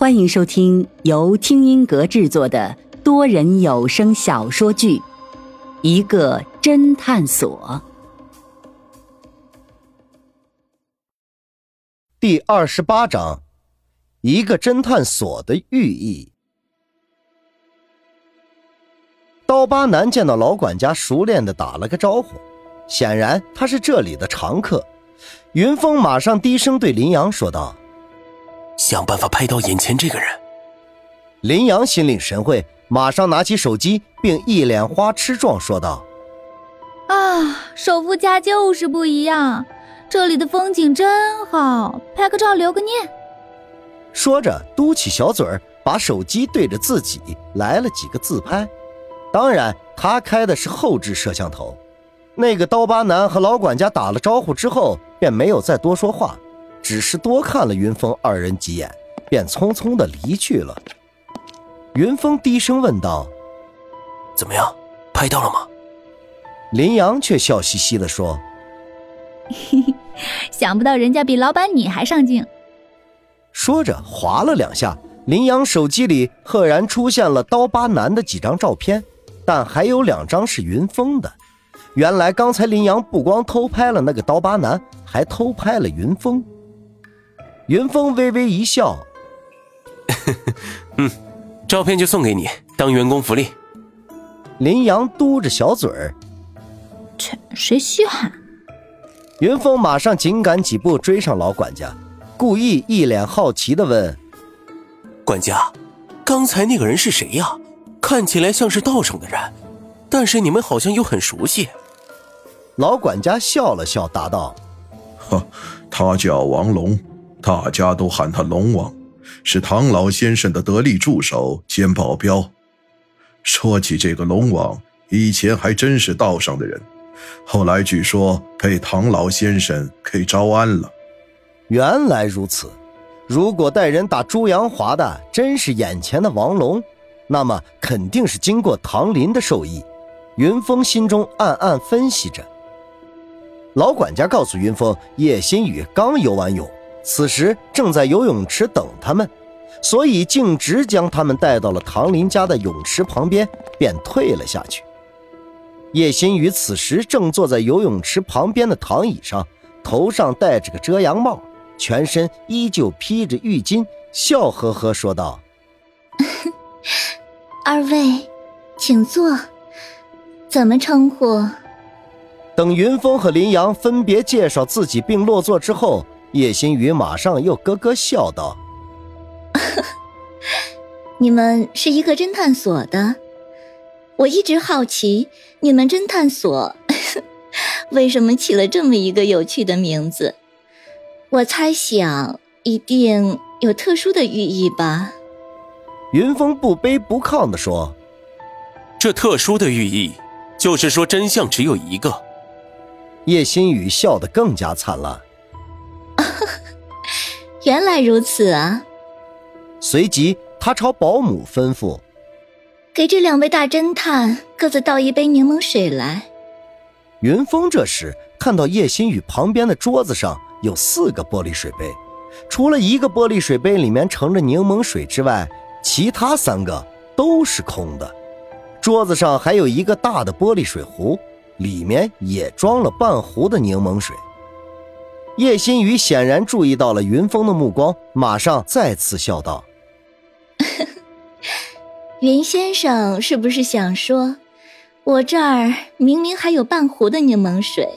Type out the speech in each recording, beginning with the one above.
欢迎收听由听音阁制作的多人有声小说剧《一个侦探所》第二十八章：一个侦探所的寓意。刀疤男见到老管家，熟练的打了个招呼，显然他是这里的常客。云峰马上低声对林阳说道。想办法拍到眼前这个人。林阳心领神会，马上拿起手机，并一脸花痴状说道：“啊，首富家就是不一样，这里的风景真好，拍个照留个念。”说着，嘟起小嘴儿，把手机对着自己来了几个自拍。当然，他开的是后置摄像头。那个刀疤男和老管家打了招呼之后，便没有再多说话。只是多看了云峰二人几眼，便匆匆的离去了。云峰低声问道：“怎么样，拍到了吗？”林阳却笑嘻嘻的说：“想不到人家比老板你还上镜。”说着划了两下，林阳手机里赫然出现了刀疤男的几张照片，但还有两张是云峰的。原来刚才林阳不光偷拍了那个刀疤男，还偷拍了云峰。云峰微微一笑，嗯，照片就送给你当员工福利。林阳嘟着小嘴儿，切，谁稀罕？云峰马上紧赶几步追上老管家，故意一脸好奇的问：“管家，刚才那个人是谁呀？看起来像是道上的人，但是你们好像又很熟悉。”老管家笑了笑，答道：“呵，他叫王龙。”大家都喊他龙王，是唐老先生的得力助手兼保镖。说起这个龙王，以前还真是道上的人，后来据说被唐老先生给招安了。原来如此，如果带人打朱阳华的真是眼前的王龙，那么肯定是经过唐林的授意。云峰心中暗暗分析着。老管家告诉云峰，叶新宇刚游完泳。此时正在游泳池等他们，所以径直将他们带到了唐林家的泳池旁边，便退了下去。叶新宇此时正坐在游泳池旁边的躺椅上，头上戴着个遮阳帽，全身依旧披着浴巾，笑呵呵说道：“ 二位，请坐。怎么称呼？”等云峰和林阳分别介绍自己并落座之后。叶新宇马上又咯咯笑道：“ 你们是一个侦探所的，我一直好奇，你们侦探所 为什么起了这么一个有趣的名字？我猜想一定有特殊的寓意吧。”云峰不卑不亢地说：“这特殊的寓意，就是说真相只有一个。”叶新宇笑得更加灿烂。原来如此啊！随即，他朝保姆吩咐：“给这两位大侦探各自倒一杯柠檬水来。”云峰这时看到叶新宇旁边的桌子上有四个玻璃水杯，除了一个玻璃水杯里面盛着柠檬水之外，其他三个都是空的。桌子上还有一个大的玻璃水壶，里面也装了半壶的柠檬水。叶新宇显然注意到了云峰的目光，马上再次笑道：“ 云先生是不是想说，我这儿明明还有半壶的柠檬水，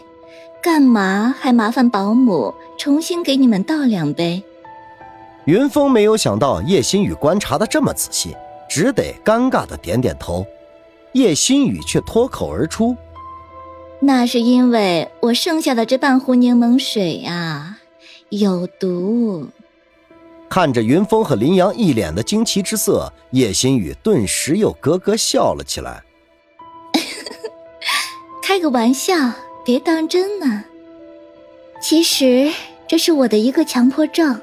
干嘛还麻烦保姆重新给你们倒两杯？”云峰没有想到叶新宇观察的这么仔细，只得尴尬的点点头。叶新宇却脱口而出。那是因为我剩下的这半壶柠檬水啊，有毒。看着云峰和林阳一脸的惊奇之色，叶新雨顿时又咯咯笑了起来。开个玩笑，别当真呢。其实这是我的一个强迫症，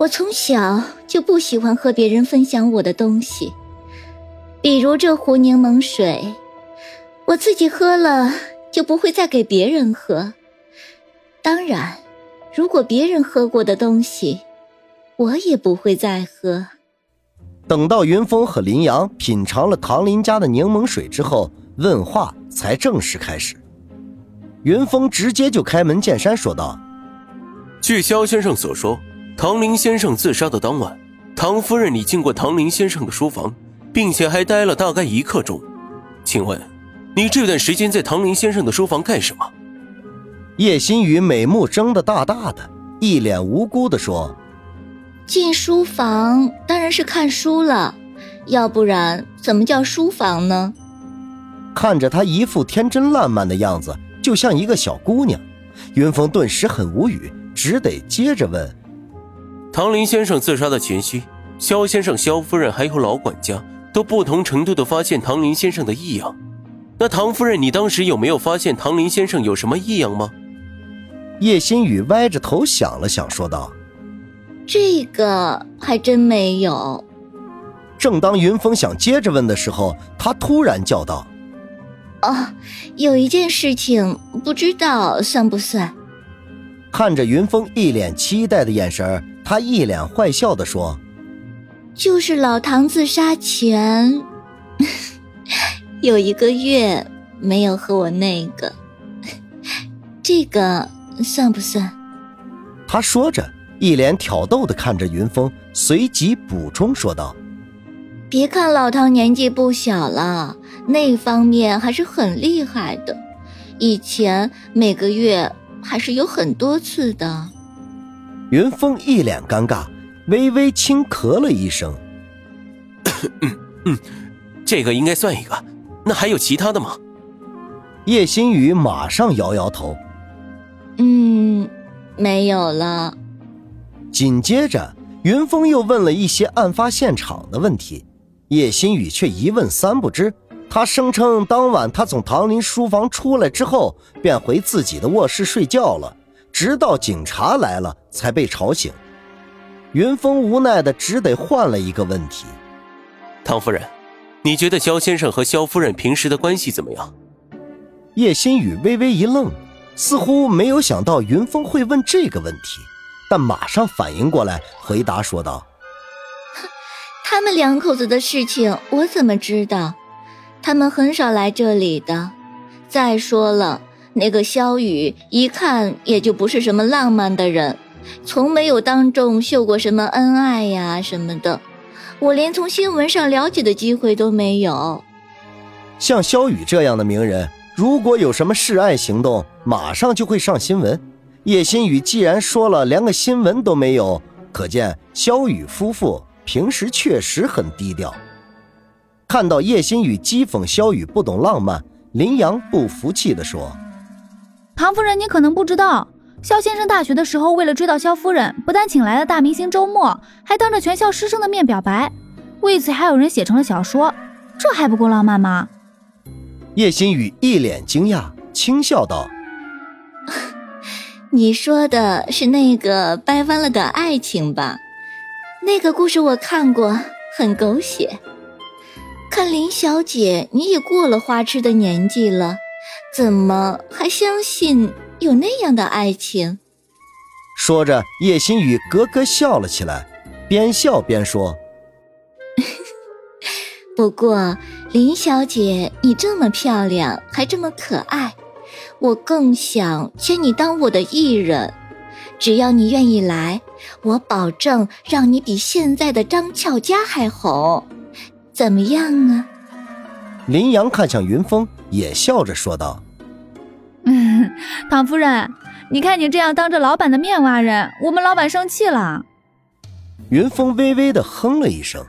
我从小就不喜欢和别人分享我的东西，比如这壶柠檬水。我自己喝了就不会再给别人喝。当然，如果别人喝过的东西，我也不会再喝。等到云峰和林阳品尝了唐林家的柠檬水之后，问话才正式开始。云峰直接就开门见山说道：“据肖先生所说，唐林先生自杀的当晚，唐夫人你进过唐林先生的书房，并且还待了大概一刻钟。请问，你这段时间在唐林先生的书房干什么？”叶新宇美目睁得大大的，一脸无辜地说。进书房当然是看书了，要不然怎么叫书房呢？看着她一副天真烂漫的样子，就像一个小姑娘，云峰顿时很无语，只得接着问：“唐林先生自杀的前夕，肖先生、肖夫人还有老管家都不同程度的发现唐林先生的异样。那唐夫人，你当时有没有发现唐林先生有什么异样吗？”叶新宇歪着头想了想，说道。这个还真没有。正当云峰想接着问的时候，他突然叫道：“哦，有一件事情，不知道算不算？”看着云峰一脸期待的眼神，他一脸坏笑的说：“就是老唐自杀前 有一个月没有和我那个，这个算不算？”他说着。一脸挑逗的看着云峰，随即补充说道：“别看老唐年纪不小了，那方面还是很厉害的。以前每个月还是有很多次的。”云峰一脸尴尬，微微轻咳了一声：“ 嗯嗯，这个应该算一个。那还有其他的吗？”叶新宇马上摇摇头：“嗯，没有了。”紧接着，云峰又问了一些案发现场的问题，叶新宇却一问三不知。他声称，当晚他从唐林书房出来之后，便回自己的卧室睡觉了，直到警察来了才被吵醒。云峰无奈的只得换了一个问题：“唐夫人，你觉得肖先生和肖夫人平时的关系怎么样？”叶新宇微微一愣，似乎没有想到云峰会问这个问题。但马上反应过来，回答说道：“ 他们两口子的事情我怎么知道？他们很少来这里的。再说了，那个肖雨一看也就不是什么浪漫的人，从没有当众秀过什么恩爱呀什么的。我连从新闻上了解的机会都没有。像肖雨这样的名人，如果有什么示爱行动，马上就会上新闻。”叶新宇既然说了，连个新闻都没有，可见肖雨夫妇平时确实很低调。看到叶新宇讥讽肖雨不懂浪漫，林阳不服气地说：“唐夫人，你可能不知道，萧先生大学的时候为了追到肖夫人，不但请来了大明星周末，还当着全校师生的面表白，为此还有人写成了小说，这还不够浪漫吗？”叶新宇一脸惊讶，轻笑道。你说的是那个掰弯了的爱情吧？那个故事我看过，很狗血。看林小姐，你也过了花痴的年纪了，怎么还相信有那样的爱情？说着，叶新宇咯咯笑了起来，边笑边说：“ 不过林小姐，你这么漂亮，还这么可爱。”我更想签你当我的艺人，只要你愿意来，我保证让你比现在的张俏佳还红，怎么样啊？林阳看向云峰，也笑着说道：“嗯，唐夫人，你看你这样当着老板的面挖人，我们老板生气了。”云峰微微的哼了一声，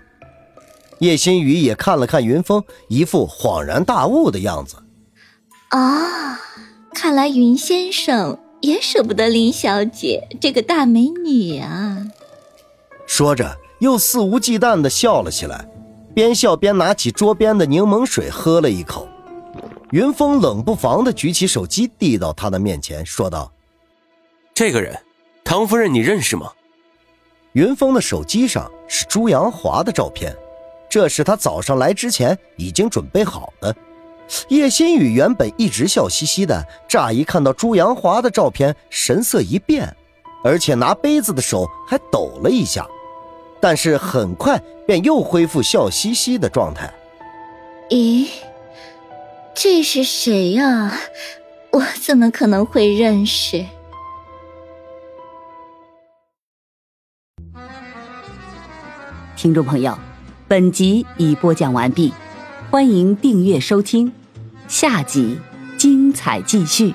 叶新宇也看了看云峰，一副恍然大悟的样子。啊。看来云先生也舍不得林小姐这个大美女啊！说着，又肆无忌惮的笑了起来，边笑边拿起桌边的柠檬水喝了一口。云峰冷不防的举起手机递到他的面前，说道：“这个人，唐夫人，你认识吗？”云峰的手机上是朱阳华的照片，这是他早上来之前已经准备好的。叶新宇原本一直笑嘻嘻的，乍一看到朱阳华的照片，神色一变，而且拿杯子的手还抖了一下。但是很快便又恢复笑嘻嘻的状态。咦，这是谁呀？我怎么可能会认识？听众朋友，本集已播讲完毕，欢迎订阅收听，下集精彩继续。